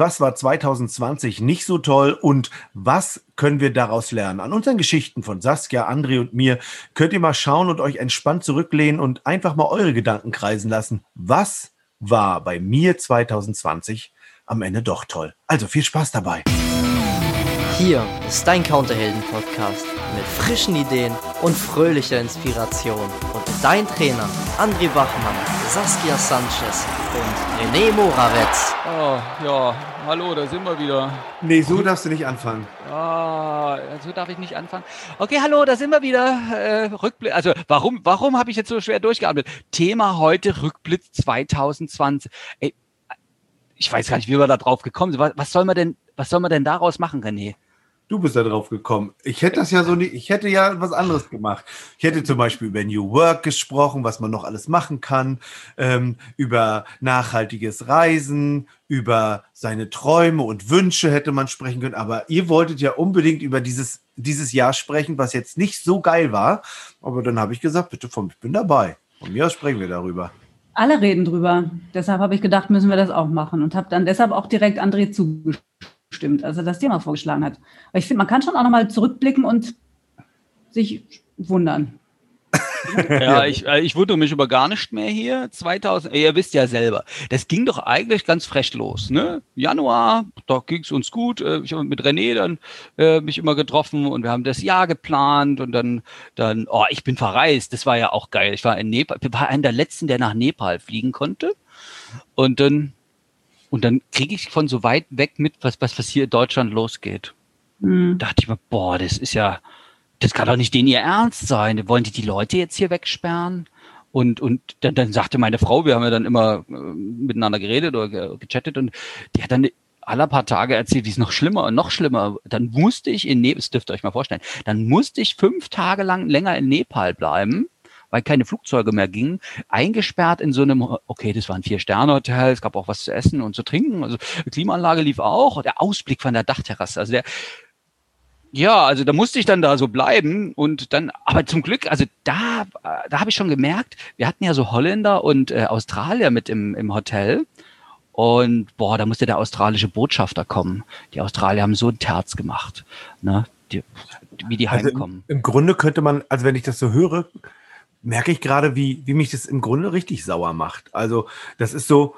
was war 2020 nicht so toll und was können wir daraus lernen? An unseren Geschichten von Saskia, André und mir könnt ihr mal schauen und euch entspannt zurücklehnen und einfach mal eure Gedanken kreisen lassen. Was war bei mir 2020 am Ende doch toll? Also viel Spaß dabei. Hier ist dein Counterhelden-Podcast mit frischen Ideen und fröhlicher Inspiration. Und dein Trainer André Bachmann, Saskia Sanchez und René Morawetz. Oh, ja, hallo, da sind wir wieder. Nee, so darfst du nicht anfangen. Ah, so darf ich nicht anfangen. Okay, hallo, da sind wir wieder. Äh, Rückblick. Also, warum, warum habe ich jetzt so schwer durchgearbeitet? Thema heute Rückblick 2020. Ey, ich weiß gar nicht, wie wir da drauf gekommen sind. Was, was soll man denn, was soll man denn daraus machen, René? Du bist da drauf gekommen. Ich hätte das ja so nicht, ich hätte ja was anderes gemacht. Ich hätte zum Beispiel über New Work gesprochen, was man noch alles machen kann, ähm, über nachhaltiges Reisen, über seine Träume und Wünsche hätte man sprechen können. Aber ihr wolltet ja unbedingt über dieses, dieses Jahr sprechen, was jetzt nicht so geil war. Aber dann habe ich gesagt, bitte von, ich bin dabei. Von mir aus sprechen wir darüber. Alle reden drüber. Deshalb habe ich gedacht, müssen wir das auch machen und habe dann deshalb auch direkt André zugestimmt stimmt, als er das Thema vorgeschlagen hat. Aber ich finde, man kann schon auch nochmal zurückblicken und sich wundern. ja, ich, äh, ich wundere mich über gar nicht mehr hier. 2000, ihr wisst ja selber, das ging doch eigentlich ganz frech los. Ne? Januar, da ging es uns gut. Äh, ich habe mit René dann äh, mich immer getroffen und wir haben das Jahr geplant und dann, dann, oh, ich bin verreist. Das war ja auch geil. Ich war in Nepal, war einer der letzten, der nach Nepal fliegen konnte. Und dann und dann kriege ich von so weit weg mit, was, was, was hier in Deutschland losgeht. Mhm. Da dachte ich mir, boah, das ist ja, das kann doch nicht denen ihr Ernst sein. Wollen die die Leute jetzt hier wegsperren? Und, und dann, dann sagte meine Frau, wir haben ja dann immer äh, miteinander geredet oder gechattet und die hat dann alle paar Tage erzählt, wie es noch schlimmer und noch schlimmer. Dann musste ich in Nepal, das dürft ihr euch mal vorstellen, dann musste ich fünf Tage lang länger in Nepal bleiben, weil keine Flugzeuge mehr gingen, eingesperrt in so einem, okay, das war ein Vier-Sterne-Hotel, es gab auch was zu essen und zu trinken, also Klimaanlage lief auch, der Ausblick von der Dachterrasse, also der, ja, also da musste ich dann da so bleiben und dann, aber zum Glück, also da, da habe ich schon gemerkt, wir hatten ja so Holländer und äh, Australier mit im, im Hotel und boah, da musste der australische Botschafter kommen. Die Australier haben so ein Terz gemacht, ne? Die, wie die also heimkommen. Im, Im Grunde könnte man, also wenn ich das so höre, merke ich gerade, wie, wie mich das im Grunde richtig sauer macht. Also, das ist so,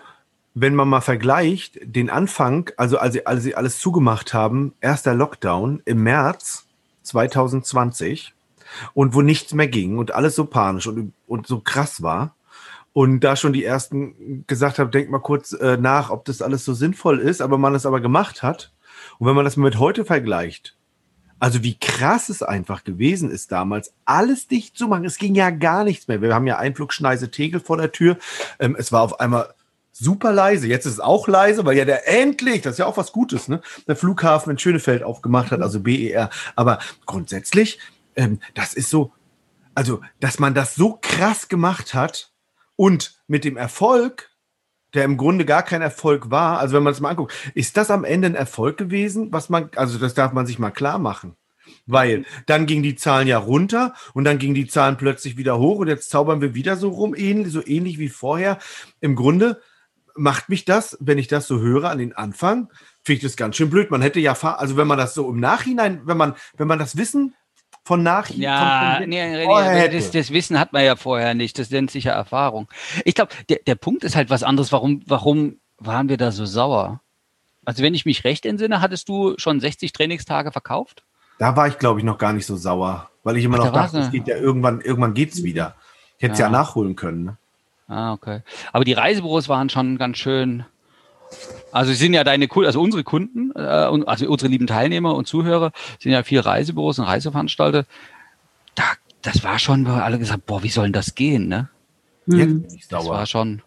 wenn man mal vergleicht, den Anfang, also als sie, als sie alles zugemacht haben, erster Lockdown im März 2020 und wo nichts mehr ging und alles so panisch und, und so krass war. Und da schon die ersten gesagt haben, denkt mal kurz äh, nach, ob das alles so sinnvoll ist, aber man es aber gemacht hat. Und wenn man das mit heute vergleicht, also wie krass es einfach gewesen ist damals, alles dicht zu machen. Es ging ja gar nichts mehr. Wir haben ja Einflugschneise Tegel vor der Tür. Ähm, es war auf einmal super leise. Jetzt ist es auch leise, weil ja der endlich, das ist ja auch was Gutes, ne? Der Flughafen in Schönefeld aufgemacht hat, also BER. Aber grundsätzlich, ähm, das ist so, also, dass man das so krass gemacht hat und mit dem Erfolg, der im Grunde gar kein Erfolg war. Also wenn man es mal anguckt, ist das am Ende ein Erfolg gewesen, was man, also das darf man sich mal klar machen. Weil dann gingen die Zahlen ja runter und dann gingen die Zahlen plötzlich wieder hoch und jetzt zaubern wir wieder so rum, so ähnlich wie vorher. Im Grunde macht mich das, wenn ich das so höre an den Anfang, finde ich das ganz schön blöd. Man hätte ja, also wenn man das so im Nachhinein, wenn man, wenn man das Wissen von nach ja, von, nee, nee, das, das, Wissen hat man ja vorher nicht. Das nennt sich ja Erfahrung. Ich glaube, der, der Punkt ist halt was anderes. Warum, warum waren wir da so sauer? Also wenn ich mich recht entsinne, hattest du schon 60 Trainingstage verkauft? Da war ich, glaube ich, noch gar nicht so sauer, weil ich immer Ach, noch dachte, es geht ja irgendwann, irgendwann geht's wieder. Ich hätte es ja. ja. nachholen können. Ne? Ah, okay. Aber die Reisebüros waren schon ganz schön also sie sind ja deine Kunden, also unsere Kunden, äh, also unsere lieben Teilnehmer und Zuhörer sind ja vier Reisebüros und Reiseveranstalter. Da, das war schon, wo alle gesagt, boah, wie soll denn das gehen, ne? Mhm. Das war schon.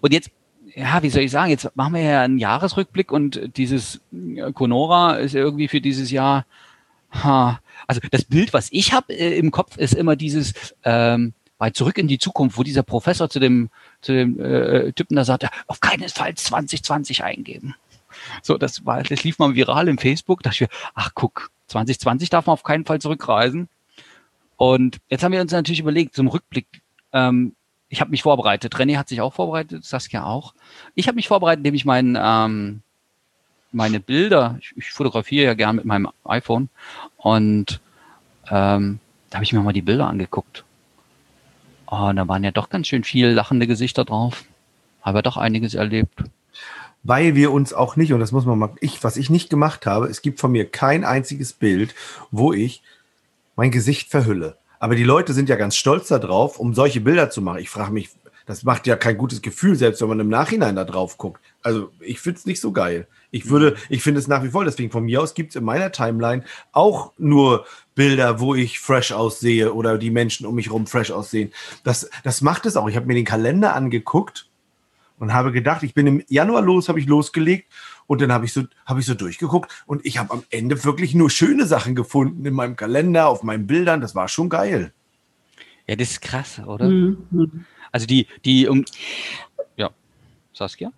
Und jetzt, ja, wie soll ich sagen, jetzt machen wir ja einen Jahresrückblick und dieses äh, Conora ist irgendwie für dieses Jahr, ha, also das Bild, was ich habe äh, im Kopf, ist immer dieses ähm, bei Zurück in die Zukunft, wo dieser Professor zu dem zu dem äh, Typen da sagte, auf keinen Fall 2020 eingeben. So, das war, das lief mal viral im Facebook. Da dachte ich ach guck, 2020 darf man auf keinen Fall zurückreisen. Und jetzt haben wir uns natürlich überlegt, zum Rückblick, ähm, ich habe mich vorbereitet. René hat sich auch vorbereitet, Saskia auch. Ich habe mich vorbereitet, indem ich meinen ähm, meine Bilder, ich, ich fotografiere ja gern mit meinem iPhone und ähm, da habe ich mir mal die Bilder angeguckt. Oh, da waren ja doch ganz schön viele lachende Gesichter drauf. Habe doch einiges erlebt. Weil wir uns auch nicht, und das muss man mal, ich, was ich nicht gemacht habe, es gibt von mir kein einziges Bild, wo ich mein Gesicht verhülle. Aber die Leute sind ja ganz stolz darauf, um solche Bilder zu machen. Ich frage mich, das macht ja kein gutes Gefühl, selbst wenn man im Nachhinein da drauf guckt. Also ich finde es nicht so geil. Ich würde, ich finde es nach wie vor, deswegen von mir aus gibt es in meiner Timeline auch nur Bilder, wo ich fresh aussehe oder die Menschen um mich rum fresh aussehen. Das, das macht es auch. Ich habe mir den Kalender angeguckt und habe gedacht, ich bin im Januar los, habe ich losgelegt und dann habe ich so habe ich so durchgeguckt und ich habe am Ende wirklich nur schöne Sachen gefunden in meinem Kalender, auf meinen Bildern. Das war schon geil. Ja, das ist krass, oder? Mhm. Also die die um ja Saskia.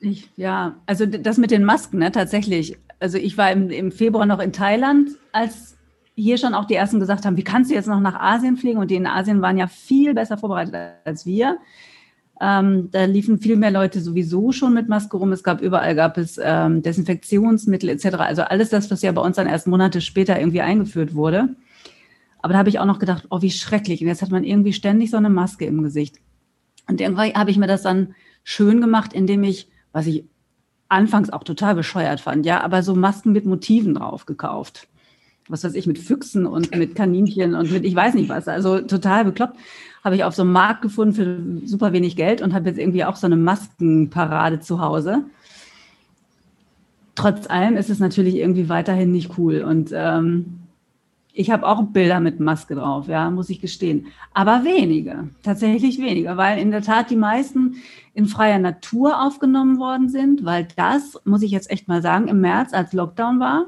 Ich, ja, also das mit den Masken, ne, tatsächlich. Also ich war im, im Februar noch in Thailand, als hier schon auch die ersten gesagt haben, wie kannst du jetzt noch nach Asien fliegen? Und die in Asien waren ja viel besser vorbereitet als wir. Ähm, da liefen viel mehr Leute sowieso schon mit Maske rum. Es gab überall gab es ähm, Desinfektionsmittel etc. Also alles das, was ja bei uns dann erst Monate später irgendwie eingeführt wurde. Aber da habe ich auch noch gedacht, oh, wie schrecklich. Und jetzt hat man irgendwie ständig so eine Maske im Gesicht. Und irgendwann habe ich mir das dann schön gemacht, indem ich was ich anfangs auch total bescheuert fand, ja, aber so Masken mit Motiven drauf gekauft. Was weiß ich, mit Füchsen und mit Kaninchen und mit ich weiß nicht was, also total bekloppt. Habe ich auf so einem Markt gefunden für super wenig Geld und habe jetzt irgendwie auch so eine Maskenparade zu Hause. Trotz allem ist es natürlich irgendwie weiterhin nicht cool und ähm, ich habe auch Bilder mit Maske drauf, ja, muss ich gestehen. Aber wenige, tatsächlich weniger, weil in der Tat die meisten in freier Natur aufgenommen worden sind, weil das, muss ich jetzt echt mal sagen, im März, als Lockdown war,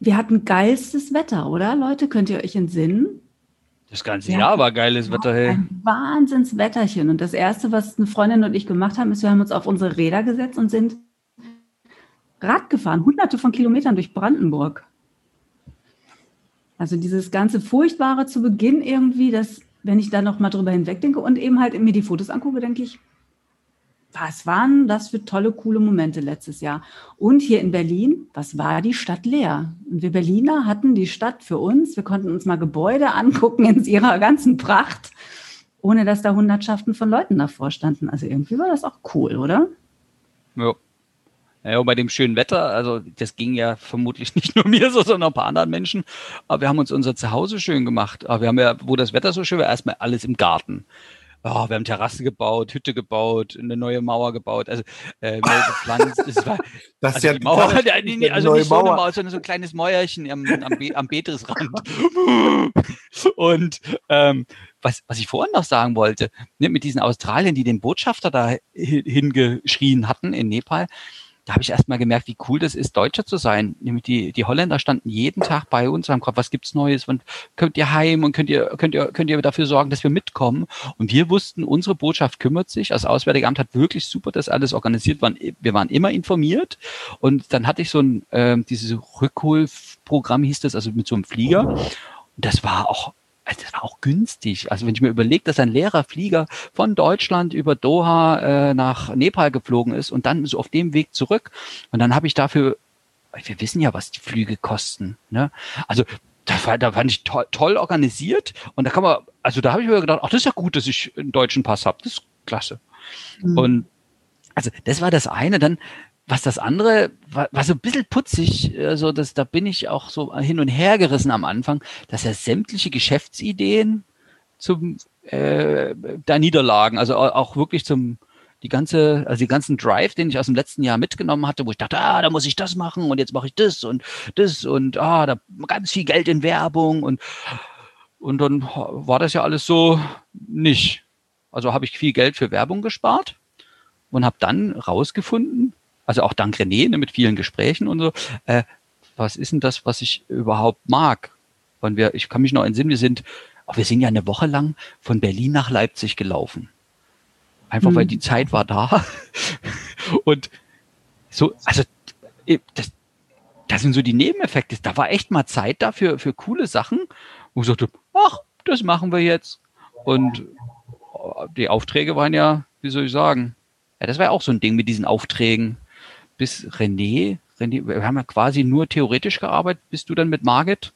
wir hatten geilstes Wetter, oder Leute? Könnt ihr euch entsinnen? Das ganze Jahr war geiles Wetter, hey. Ein Wahnsinnswetterchen. Und das Erste, was eine Freundin und ich gemacht haben, ist, wir haben uns auf unsere Räder gesetzt und sind Rad gefahren, hunderte von Kilometern durch Brandenburg. Also dieses ganze Furchtbare zu Beginn irgendwie, das, wenn ich da noch mal drüber hinwegdenke und eben halt mir die Fotos angucke, denke ich, was waren das für tolle, coole Momente letztes Jahr? Und hier in Berlin, was war die Stadt leer? Und wir Berliner hatten die Stadt für uns. Wir konnten uns mal Gebäude angucken in ihrer ganzen Pracht, ohne dass da Hundertschaften von Leuten davor standen. Also irgendwie war das auch cool, oder? Ja. Ja, und bei dem schönen Wetter, also das ging ja vermutlich nicht nur mir so, sondern ein paar anderen Menschen. Aber wir haben uns unser Zuhause schön gemacht. Aber wir haben ja, wo das Wetter so schön war, erstmal alles im Garten. Oh, wir haben Terrasse gebaut, Hütte gebaut, eine neue Mauer gebaut, also äh, neu gepflanzt. Das war das also ja die Mauer, ja, nee, nee, also nicht so eine Mauer, sondern so ein kleines Mäuerchen am, am, Be am Betrisrand. Und ähm, was, was ich vorhin noch sagen wollte, ne, mit diesen Australien, die den Botschafter da hingeschrien hatten in Nepal, da habe ich erst mal gemerkt, wie cool das ist, Deutscher zu sein. Nämlich die, die Holländer standen jeden Tag bei uns und haben gefragt, was gibt's Neues und könnt ihr heim und könnt ihr, könnt ihr, könnt ihr dafür sorgen, dass wir mitkommen? Und wir wussten, unsere Botschaft kümmert sich. Das Auswärtige Amt hat wirklich super das alles organisiert. Wir waren immer informiert. Und dann hatte ich so ein, äh, dieses Rückholprogramm hieß das, also mit so einem Flieger. Und das war auch also das war auch günstig. Also wenn ich mir überlege, dass ein leerer Flieger von Deutschland über Doha äh, nach Nepal geflogen ist und dann so auf dem Weg zurück und dann habe ich dafür, wir wissen ja, was die Flüge kosten. Ne? Also da, war, da fand ich toll, toll organisiert und da kann man, also da habe ich mir gedacht, ach, das ist ja gut, dass ich einen deutschen Pass habe. Das ist klasse. Mhm. Und also das war das eine. Dann was das andere war, so ein bisschen putzig, also das, da bin ich auch so hin und her gerissen am Anfang, dass er sämtliche Geschäftsideen zum äh, da niederlagen, also auch wirklich zum die ganze, also die ganzen Drive, den ich aus dem letzten Jahr mitgenommen hatte, wo ich dachte, ah, da muss ich das machen und jetzt mache ich das und das und ah, da ganz viel Geld in Werbung und und dann war das ja alles so nicht. Also habe ich viel Geld für Werbung gespart und habe dann rausgefunden, also auch dank René ne, mit vielen Gesprächen und so, äh, was ist denn das, was ich überhaupt mag? Und wir, ich kann mich noch entsinnen, wir sind, auch wir sind ja eine Woche lang von Berlin nach Leipzig gelaufen. Einfach mhm. weil die Zeit war da. und so, also äh, das, das sind so die Nebeneffekte. Da war echt mal Zeit dafür für coole Sachen, wo ich sagte, ach, das machen wir jetzt. Und äh, die Aufträge waren ja, wie soll ich sagen, Ja, das war ja auch so ein Ding mit diesen Aufträgen. Bis René, René, wir haben ja quasi nur theoretisch gearbeitet, bis du dann mit Margit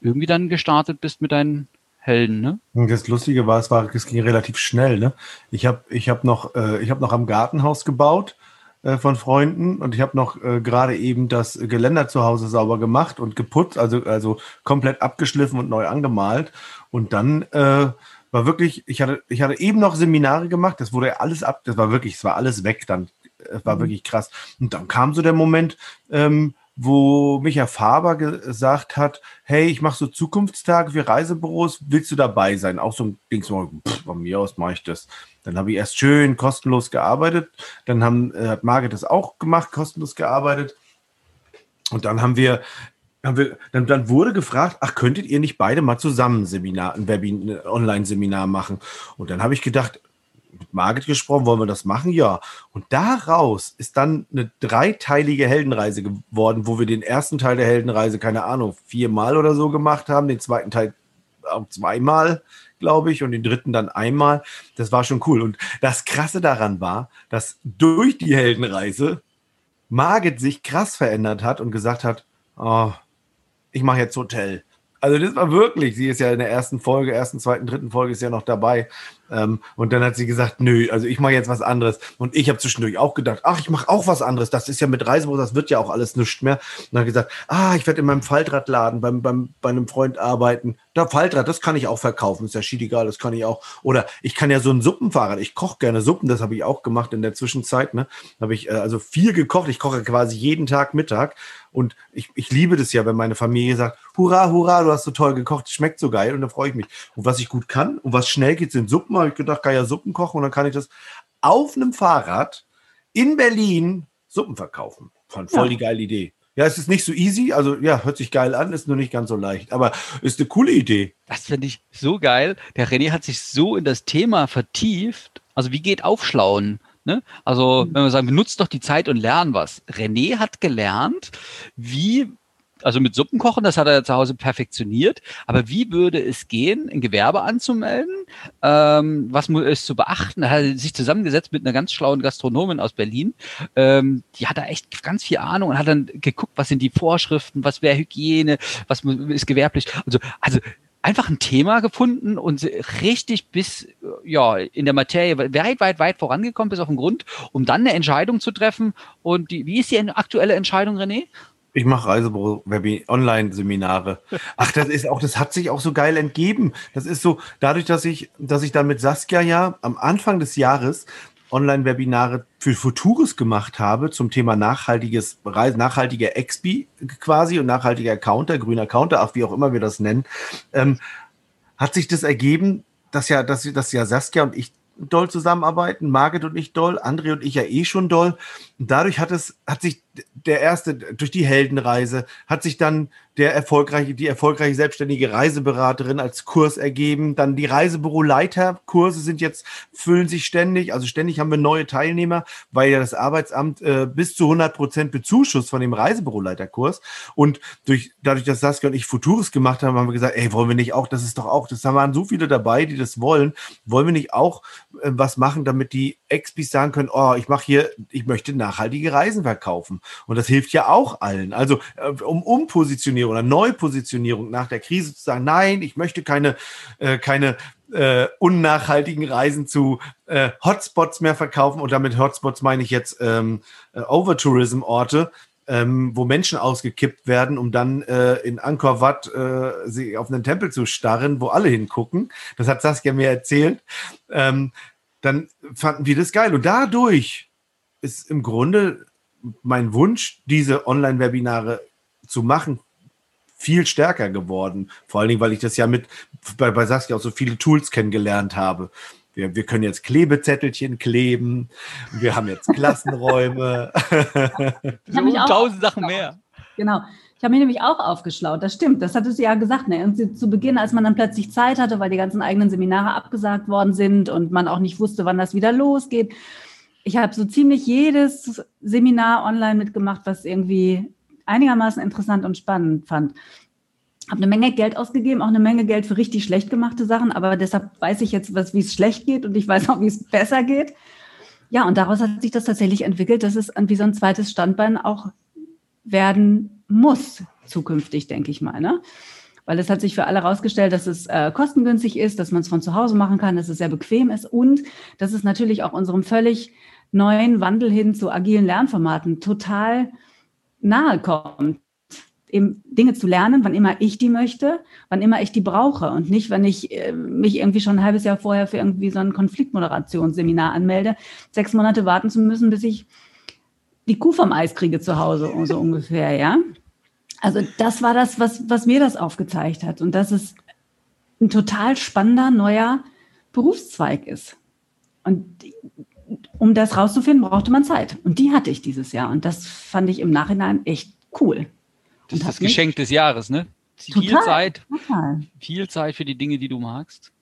irgendwie dann gestartet bist mit deinen Helden, ne? Das Lustige war, es war, es ging relativ schnell, ne? Ich habe, ich habe noch, äh, habe noch am Gartenhaus gebaut äh, von Freunden und ich habe noch äh, gerade eben das Geländer zu Hause sauber gemacht und geputzt, also also komplett abgeschliffen und neu angemalt und dann äh, war wirklich, ich hatte, ich hatte eben noch Seminare gemacht, das wurde alles ab, das war wirklich, es war alles weg dann, es war mhm. wirklich krass. Und dann kam so der Moment, ähm, wo Micha Faber gesagt hat, hey, ich mache so Zukunftstage für Reisebüros, willst du dabei sein? Auch so ein Ding, so, pff, von mir aus mache ich das. Dann habe ich erst schön kostenlos gearbeitet, dann haben, äh, hat Margit das auch gemacht, kostenlos gearbeitet. Und dann haben wir, haben wir dann, dann wurde gefragt, ach, könntet ihr nicht beide mal zusammen ein Seminar, ein Webinar, Online-Seminar machen? Und dann habe ich gedacht, Margit gesprochen, wollen wir das machen? Ja. Und daraus ist dann eine dreiteilige Heldenreise geworden, wo wir den ersten Teil der Heldenreise, keine Ahnung, viermal oder so gemacht haben, den zweiten Teil auch zweimal, glaube ich, und den dritten dann einmal. Das war schon cool. Und das Krasse daran war, dass durch die Heldenreise Margit sich krass verändert hat und gesagt hat, oh, ich mache jetzt Hotel. Also das war wirklich, sie ist ja in der ersten Folge, ersten, zweiten, dritten Folge ist ja noch dabei. Ähm, und dann hat sie gesagt, nö, also ich mache jetzt was anderes. Und ich habe zwischendurch auch gedacht, ach, ich mache auch was anderes. Das ist ja mit Reisebus, das wird ja auch alles nichts mehr. Und dann hat gesagt, ah, ich werde in meinem Faltradladen beim, beim, bei einem Freund arbeiten. Da Faltrad, das kann ich auch verkaufen, ist ja schiedegal, das kann ich auch. Oder ich kann ja so ein Suppenfahrrad, ich koche gerne Suppen, das habe ich auch gemacht in der Zwischenzeit. Ne? habe ich äh, also viel gekocht. Ich koche quasi jeden Tag Mittag. Und ich, ich liebe das ja, wenn meine Familie sagt, hurra, hurra, du hast so toll gekocht, schmeckt so geil und da freue ich mich. Und was ich gut kann und was schnell geht, sind Suppen habe ich gedacht, kann ja Suppen kochen und dann kann ich das auf einem Fahrrad in Berlin Suppen verkaufen. Fand voll ja. die geile Idee. Ja, es ist nicht so easy, also ja, hört sich geil an, ist nur nicht ganz so leicht, aber ist eine coole Idee. Das finde ich so geil. Der René hat sich so in das Thema vertieft. Also wie geht Aufschlauen? Ne? Also, mhm. wenn wir sagen, benutzt doch die Zeit und lernen was. René hat gelernt, wie also mit Suppen kochen, das hat er zu Hause perfektioniert. Aber wie würde es gehen, ein Gewerbe anzumelden? Ähm, was ist zu beachten? Er hat sich zusammengesetzt mit einer ganz schlauen Gastronomin aus Berlin. Ähm, die hat da echt ganz viel Ahnung und hat dann geguckt, was sind die Vorschriften, was wäre Hygiene, was ist gewerblich. Also, also einfach ein Thema gefunden und richtig bis ja in der Materie weit, weit, weit vorangekommen bis auf den Grund, um dann eine Entscheidung zu treffen. Und die, wie ist die aktuelle Entscheidung, René? Ich mache Reisebüro-Online-Seminare. Ach, das ist auch, das hat sich auch so geil entgeben. Das ist so, dadurch, dass ich, dass ich dann mit Saskia ja am Anfang des Jahres Online-Webinare für Futures gemacht habe zum Thema nachhaltiges Reisen, nachhaltiger Expi quasi und nachhaltiger Counter, grüner Counter, auch wie auch immer wir das nennen, ähm, hat sich das ergeben, dass ja, dass, dass ja Saskia und ich doll zusammenarbeiten, Margit und ich doll, André und ich ja eh schon doll. Und dadurch hat es, hat sich der erste, durch die Heldenreise, hat sich dann der erfolgreiche, die erfolgreiche selbstständige Reiseberaterin als Kurs ergeben. Dann die Reisebüroleiterkurse sind jetzt, füllen sich ständig. Also ständig haben wir neue Teilnehmer, weil ja das Arbeitsamt äh, bis zu 100 Prozent bezuschusst von dem Reisebüroleiterkurs. Und durch, dadurch, dass Saskia und ich Futures gemacht haben, haben wir gesagt, ey, wollen wir nicht auch, das ist doch auch, das waren so viele dabei, die das wollen. Wollen wir nicht auch äh, was machen, damit die Expis sagen können, oh, ich mache hier, ich möchte nachhaltige Reisen verkaufen. Und das hilft ja auch allen. Also äh, um Umpositionierung oder Neupositionierung nach der Krise zu sagen, nein, ich möchte keine, äh, keine äh, unnachhaltigen Reisen zu äh, Hotspots mehr verkaufen. Und damit Hotspots meine ich jetzt ähm, äh, Overtourism-Orte, ähm, wo Menschen ausgekippt werden, um dann äh, in Angkor Wat äh, sie auf einen Tempel zu starren, wo alle hingucken. Das hat Saskia mir erzählt. Ähm, dann fanden wir das geil. Und dadurch ist im Grunde mein Wunsch, diese Online-Webinare zu machen, viel stärker geworden. Vor allen Dingen, weil ich das ja mit bei, bei Saskia auch so viele Tools kennengelernt habe. Wir, wir können jetzt Klebezettelchen kleben. Wir haben jetzt Klassenräume. so tausend Sachen mehr. Genau. Ich habe mich nämlich auch aufgeschlaut. Das stimmt. Das hatte sie ja gesagt. Ne? Und zu Beginn, als man dann plötzlich Zeit hatte, weil die ganzen eigenen Seminare abgesagt worden sind und man auch nicht wusste, wann das wieder losgeht. Ich habe so ziemlich jedes Seminar online mitgemacht, was irgendwie einigermaßen interessant und spannend fand. Habe eine Menge Geld ausgegeben, auch eine Menge Geld für richtig schlecht gemachte Sachen, aber deshalb weiß ich jetzt, wie es schlecht geht und ich weiß auch, wie es besser geht. Ja, und daraus hat sich das tatsächlich entwickelt, dass es wie so ein zweites Standbein auch werden muss, zukünftig, denke ich mal. Ne? Weil es hat sich für alle herausgestellt, dass es äh, kostengünstig ist, dass man es von zu Hause machen kann, dass es sehr bequem ist und dass es natürlich auch unserem völlig neuen Wandel hin zu agilen Lernformaten total nahe kommt eben Dinge zu lernen, wann immer ich die möchte, wann immer ich die brauche und nicht, wenn ich äh, mich irgendwie schon ein halbes Jahr vorher für irgendwie so ein Konfliktmoderationsseminar anmelde, sechs Monate warten zu müssen, bis ich die Kuh vom Eis kriege zu Hause, so ungefähr, ja. Also das war das, was, was mir das aufgezeigt hat und dass es ein total spannender neuer Berufszweig ist. Und um das rauszufinden, brauchte man Zeit. Und die hatte ich dieses Jahr. Und das fand ich im Nachhinein echt cool. Das ist das Geschenk des Jahres, ne? Viel total, Zeit. Total. Viel Zeit für die Dinge, die du magst.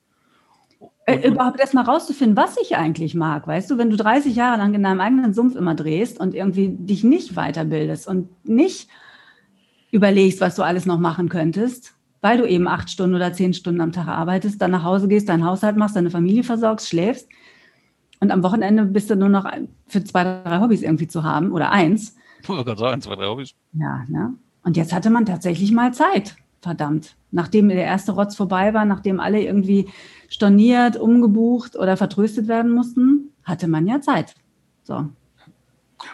Äh, überhaupt erstmal rauszufinden, was ich eigentlich mag. Weißt du, wenn du 30 Jahre lang in deinem eigenen Sumpf immer drehst und irgendwie dich nicht weiterbildest und nicht überlegst, was du alles noch machen könntest, weil du eben acht Stunden oder zehn Stunden am Tag arbeitest, dann nach Hause gehst, deinen Haushalt machst, deine Familie versorgst, schläfst und am Wochenende bist du nur noch für zwei, drei Hobbys irgendwie zu haben oder eins. Ich wollte gerade sagen, zwei, drei Hobbys. Ja, ne? Und jetzt hatte man tatsächlich mal Zeit. Verdammt. Nachdem der erste Rotz vorbei war, nachdem alle irgendwie storniert, umgebucht oder vertröstet werden mussten, hatte man ja Zeit. So.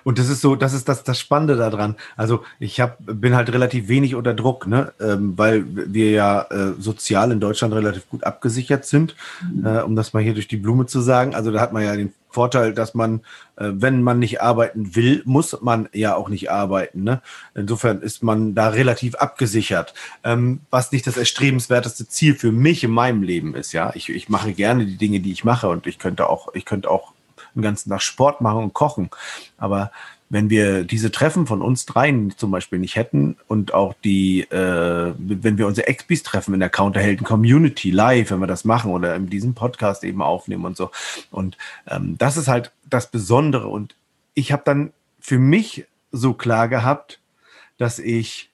Und das ist so, das ist das, das Spannende daran. Also ich hab, bin halt relativ wenig unter Druck, ne? Ähm, weil wir ja äh, sozial in Deutschland relativ gut abgesichert sind, mhm. äh, um das mal hier durch die Blume zu sagen. Also da hat man ja den Vorteil, dass man, äh, wenn man nicht arbeiten will, muss man ja auch nicht arbeiten. Ne? Insofern ist man da relativ abgesichert, ähm, was nicht das erstrebenswerteste Ziel für mich in meinem Leben ist. Ja, ich, ich mache gerne die Dinge, die ich mache und ich könnte auch, ich könnte auch den ganzen Tag Sport machen und kochen. Aber wenn wir diese Treffen von uns dreien zum Beispiel nicht hätten und auch die, äh, wenn wir unsere Expis treffen in der Counterhelden Community live, wenn wir das machen oder in diesem Podcast eben aufnehmen und so. Und ähm, das ist halt das Besondere. Und ich habe dann für mich so klar gehabt, dass ich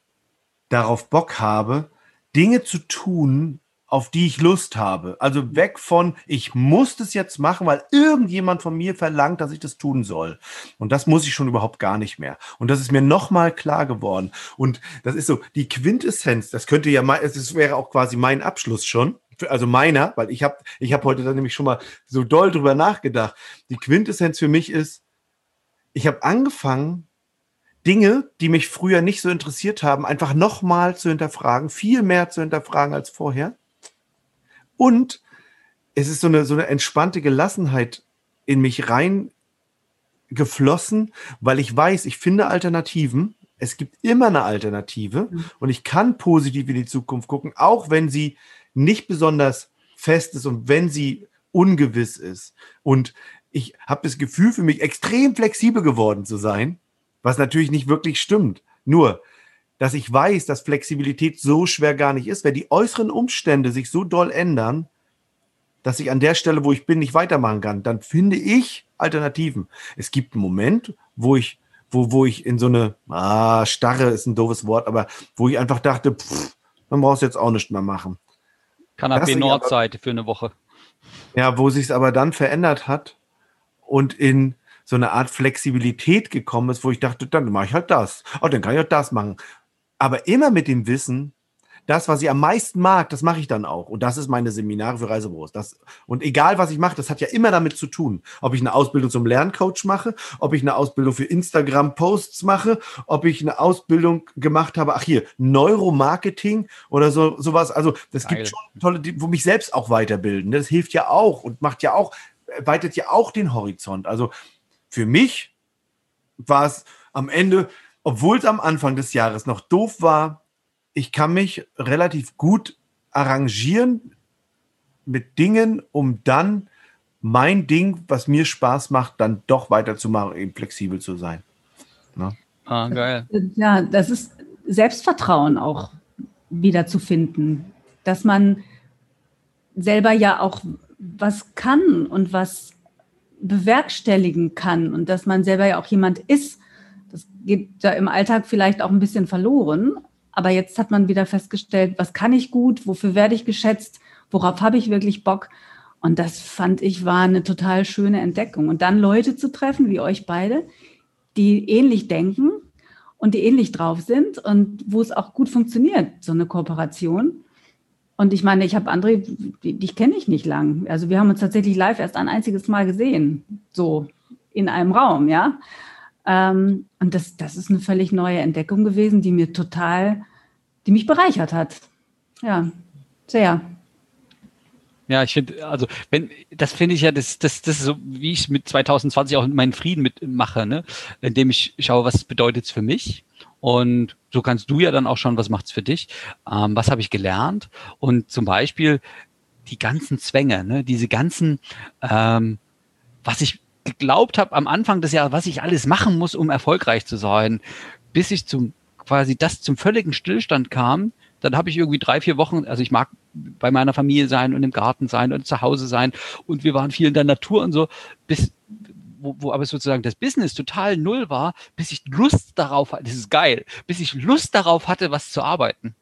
darauf Bock habe, Dinge zu tun, auf die ich Lust habe. Also weg von, ich muss das jetzt machen, weil irgendjemand von mir verlangt, dass ich das tun soll. Und das muss ich schon überhaupt gar nicht mehr. Und das ist mir nochmal klar geworden. Und das ist so, die Quintessenz, das könnte ja mal, es wäre auch quasi mein Abschluss schon. Also meiner, weil ich habe ich hab heute dann nämlich schon mal so doll drüber nachgedacht. Die Quintessenz für mich ist, ich habe angefangen, Dinge, die mich früher nicht so interessiert haben, einfach nochmal zu hinterfragen, viel mehr zu hinterfragen als vorher und es ist so eine, so eine entspannte Gelassenheit in mich rein geflossen, weil ich weiß, ich finde Alternativen. Es gibt immer eine Alternative mhm. und ich kann positiv in die Zukunft gucken, auch wenn sie nicht besonders fest ist und wenn sie ungewiss ist. Und ich habe das Gefühl, für mich extrem flexibel geworden zu sein, was natürlich nicht wirklich stimmt. Nur, dass ich weiß, dass Flexibilität so schwer gar nicht ist, wenn die äußeren Umstände sich so doll ändern, dass ich an der Stelle, wo ich bin, nicht weitermachen kann, dann finde ich Alternativen. Es gibt einen Moment, wo ich, wo, wo ich in so eine, ah, starre ist ein doofes Wort, aber wo ich einfach dachte, pff, man braucht jetzt auch nicht mehr machen. Kanapé Nordseite für eine Woche. Ja, wo sich es aber dann verändert hat und in so eine Art Flexibilität gekommen ist, wo ich dachte, dann mache ich halt das. Oh, dann kann ich auch das machen aber immer mit dem Wissen, das, was ich am meisten mag, das mache ich dann auch. Und das ist meine Seminare für Reisebüros. Das, und egal, was ich mache, das hat ja immer damit zu tun. Ob ich eine Ausbildung zum Lerncoach mache, ob ich eine Ausbildung für Instagram-Posts mache, ob ich eine Ausbildung gemacht habe, ach hier, Neuromarketing oder so sowas. Also das Geil. gibt schon tolle, die, wo mich selbst auch weiterbilden. Das hilft ja auch und macht ja auch, weitet ja auch den Horizont. Also für mich war es am Ende obwohl es am Anfang des Jahres noch doof war, ich kann mich relativ gut arrangieren mit Dingen, um dann mein Ding, was mir Spaß macht, dann doch weiterzumachen, eben flexibel zu sein. Ne? Ah, geil. Ja, das ist Selbstvertrauen auch wieder zu finden, dass man selber ja auch was kann und was bewerkstelligen kann und dass man selber ja auch jemand ist, geht da im Alltag vielleicht auch ein bisschen verloren. Aber jetzt hat man wieder festgestellt, was kann ich gut, wofür werde ich geschätzt, worauf habe ich wirklich Bock. Und das fand ich war eine total schöne Entdeckung. Und dann Leute zu treffen, wie euch beide, die ähnlich denken und die ähnlich drauf sind und wo es auch gut funktioniert, so eine Kooperation. Und ich meine, ich habe André, dich kenne ich nicht lang. Also wir haben uns tatsächlich live erst ein einziges Mal gesehen, so in einem Raum, ja. Ähm, und das, das ist eine völlig neue Entdeckung gewesen, die mir total, die mich bereichert hat. Ja, sehr. Ja, ich finde, also wenn das finde ich ja, das, das, das ist so, wie ich mit 2020 auch meinen Frieden mitmache, ne? Indem ich schaue, was bedeutet es für mich. Und so kannst du ja dann auch schauen, was macht's für dich. Ähm, was habe ich gelernt? Und zum Beispiel die ganzen Zwänge, ne? diese ganzen, ähm, was ich geglaubt habe am Anfang des Jahres, was ich alles machen muss, um erfolgreich zu sein, bis ich zum quasi das zum völligen Stillstand kam, dann habe ich irgendwie drei, vier Wochen, also ich mag bei meiner Familie sein und im Garten sein und zu Hause sein und wir waren viel in der Natur und so, bis wo, wo aber sozusagen das Business total null war, bis ich Lust darauf hatte, das ist geil, bis ich Lust darauf hatte, was zu arbeiten.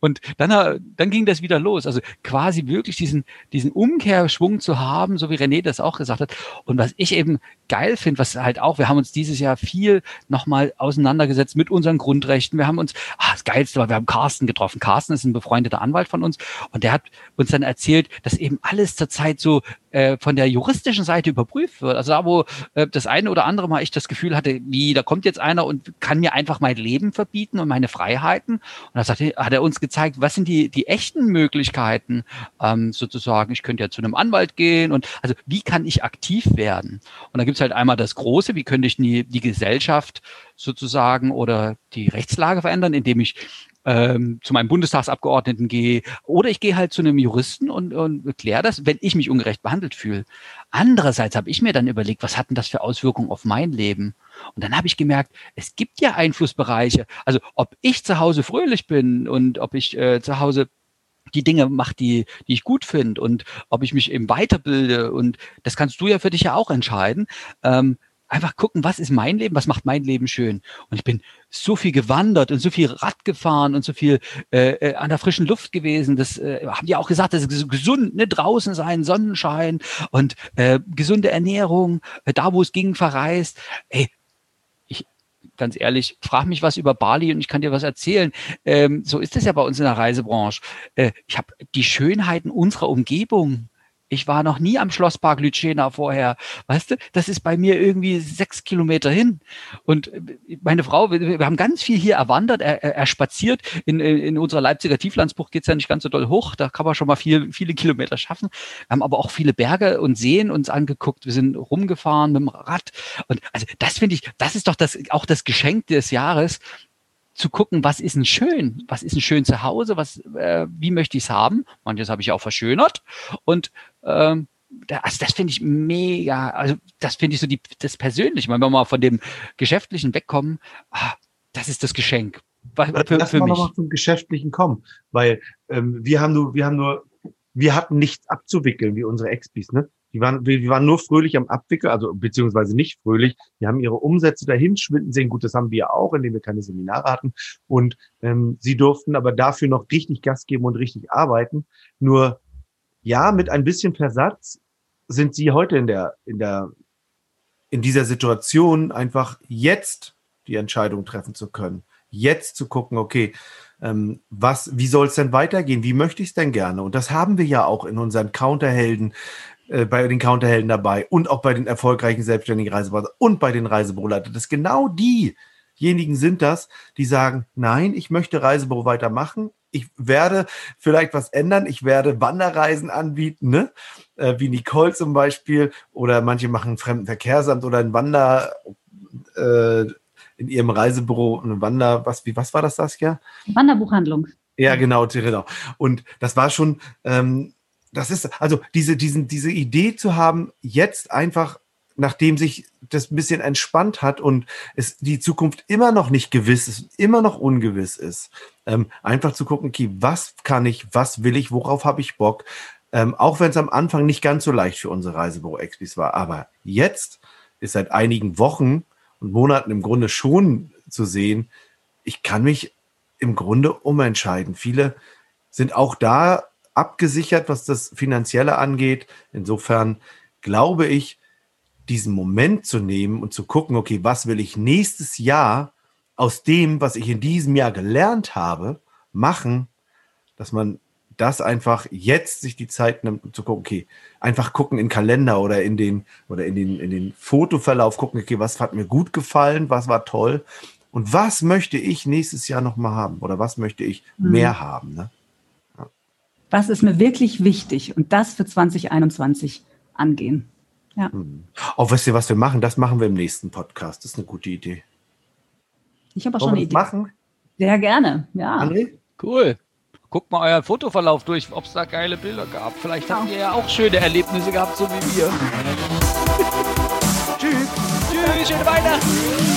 Und dann, äh, dann ging das wieder los. Also quasi wirklich diesen, diesen Umkehrschwung zu haben, so wie René das auch gesagt hat. Und was ich eben geil finde, was halt auch, wir haben uns dieses Jahr viel nochmal auseinandergesetzt mit unseren Grundrechten. Wir haben uns, ah, das Geilste war, wir haben Carsten getroffen. Carsten ist ein befreundeter Anwalt von uns und der hat uns dann erzählt, dass eben alles zurzeit so äh, von der juristischen Seite überprüft wird. Also da, wo äh, das eine oder andere Mal ich das Gefühl hatte, wie, da kommt jetzt einer und kann mir einfach mein Leben verbieten und meine Freiheiten. Und da sagte, hat er uns gezeigt, was sind die, die echten Möglichkeiten, ähm, sozusagen. Ich könnte ja zu einem Anwalt gehen und also wie kann ich aktiv werden? Und da gibt es halt einmal das Große, wie könnte ich die, die Gesellschaft sozusagen oder die Rechtslage verändern, indem ich ähm, zu meinem Bundestagsabgeordneten gehe oder ich gehe halt zu einem Juristen und, und kläre das, wenn ich mich ungerecht behandelt fühle. Andererseits habe ich mir dann überlegt, was hat denn das für Auswirkungen auf mein Leben? Und dann habe ich gemerkt, es gibt ja Einflussbereiche. Also ob ich zu Hause fröhlich bin und ob ich äh, zu Hause die Dinge mache, die, die ich gut finde und ob ich mich eben weiterbilde und das kannst du ja für dich ja auch entscheiden. Ähm, einfach gucken, was ist mein Leben, was macht mein Leben schön. Und ich bin so viel gewandert und so viel Rad gefahren und so viel äh, äh, an der frischen Luft gewesen. Das äh, haben die auch gesagt, das ist gesund, ne? draußen sein, Sonnenschein und äh, gesunde Ernährung, äh, da wo es ging, verreist. Ey, ich ganz ehrlich, frag mich was über Bali und ich kann dir was erzählen. Ähm, so ist es ja bei uns in der Reisebranche. Äh, ich habe die Schönheiten unserer Umgebung ich war noch nie am Schlosspark Lütschena vorher. Weißt du, das ist bei mir irgendwie sechs Kilometer hin. Und äh, meine Frau, wir, haben ganz viel hier erwandert, er, er spaziert. In, in unserer Leipziger Tieflandsbucht geht's ja nicht ganz so doll hoch. Da kann man schon mal viel, viele Kilometer schaffen. Wir haben aber auch viele Berge und Seen uns angeguckt. Wir sind rumgefahren mit dem Rad. Und also das finde ich, das ist doch das, auch das Geschenk des Jahres, zu gucken, was ist denn schön, was ist denn schön zu Hause, was, äh, wie möchte ich es haben. Manches habe ich auch verschönert und ähm, also das finde ich mega, also das finde ich so die, das Persönliche, wenn wir mal von dem Geschäftlichen wegkommen, ah, das ist das Geschenk. Für, Lass für mal mich. nochmal zum Geschäftlichen kommen, weil ähm, wir haben nur, wir haben nur, wir hatten nichts abzuwickeln wie unsere Expis, ne? Die waren, die waren nur fröhlich am Abwickeln, also beziehungsweise nicht fröhlich. Die haben ihre Umsätze dahin schwinden sehen. Gut, das haben wir auch, indem wir keine Seminare hatten. Und ähm, sie durften aber dafür noch richtig Gas geben und richtig arbeiten. Nur ja, mit ein bisschen Versatz sind sie heute in der, in der, in dieser Situation einfach jetzt die Entscheidung treffen zu können. Jetzt zu gucken, okay, ähm, was, wie soll es denn weitergehen? Wie möchte ich es denn gerne? Und das haben wir ja auch in unseren Counterhelden, äh, bei den Counterhelden dabei und auch bei den erfolgreichen selbstständigen Reiseberater und bei den Reisebüroleitern. Das genau diejenigen sind das, die sagen, nein, ich möchte Reisebüro weitermachen, ich werde vielleicht was ändern. Ich werde Wanderreisen anbieten, ne? Äh, wie Nicole zum Beispiel. Oder manche machen Fremdenverkehrsamt oder ein Wander äh, in ihrem Reisebüro, ein Wander, was, wie, was war das, das ja? Wanderbuchhandlung. Ja, genau, genau. Und das war schon, ähm, das ist, also diese, diesen, diese Idee zu haben, jetzt einfach nachdem sich das ein bisschen entspannt hat und es die Zukunft immer noch nicht gewiss ist, immer noch ungewiss ist, ähm, einfach zu gucken, okay, was kann ich, was will ich, worauf habe ich Bock, ähm, auch wenn es am Anfang nicht ganz so leicht für unsere Reisebüro-Expis war, aber jetzt ist seit einigen Wochen und Monaten im Grunde schon zu sehen, ich kann mich im Grunde umentscheiden. Viele sind auch da abgesichert, was das Finanzielle angeht. Insofern glaube ich, diesen Moment zu nehmen und zu gucken, okay, was will ich nächstes Jahr aus dem, was ich in diesem Jahr gelernt habe, machen, dass man das einfach jetzt sich die Zeit nimmt, um zu gucken, okay, einfach gucken in Kalender oder in den, oder in den, in den Fotoverlauf gucken, okay, was hat mir gut gefallen, was war toll und was möchte ich nächstes Jahr nochmal haben oder was möchte ich mhm. mehr haben. Ne? Ja. Was ist mir wirklich wichtig und das für 2021 angehen. Ja. Hm. Oh, wisst ihr, was wir machen? Das machen wir im nächsten Podcast. Das ist eine gute Idee. Ich habe auch schon eine Idee. machen? Sehr gerne, ja. André? Cool. Guckt mal euren Fotoverlauf durch, ob es da geile Bilder gab. Vielleicht habt ihr ja auch schöne Erlebnisse gehabt, so wie wir. Tschüss. Tschüss, schöne Weihnachten.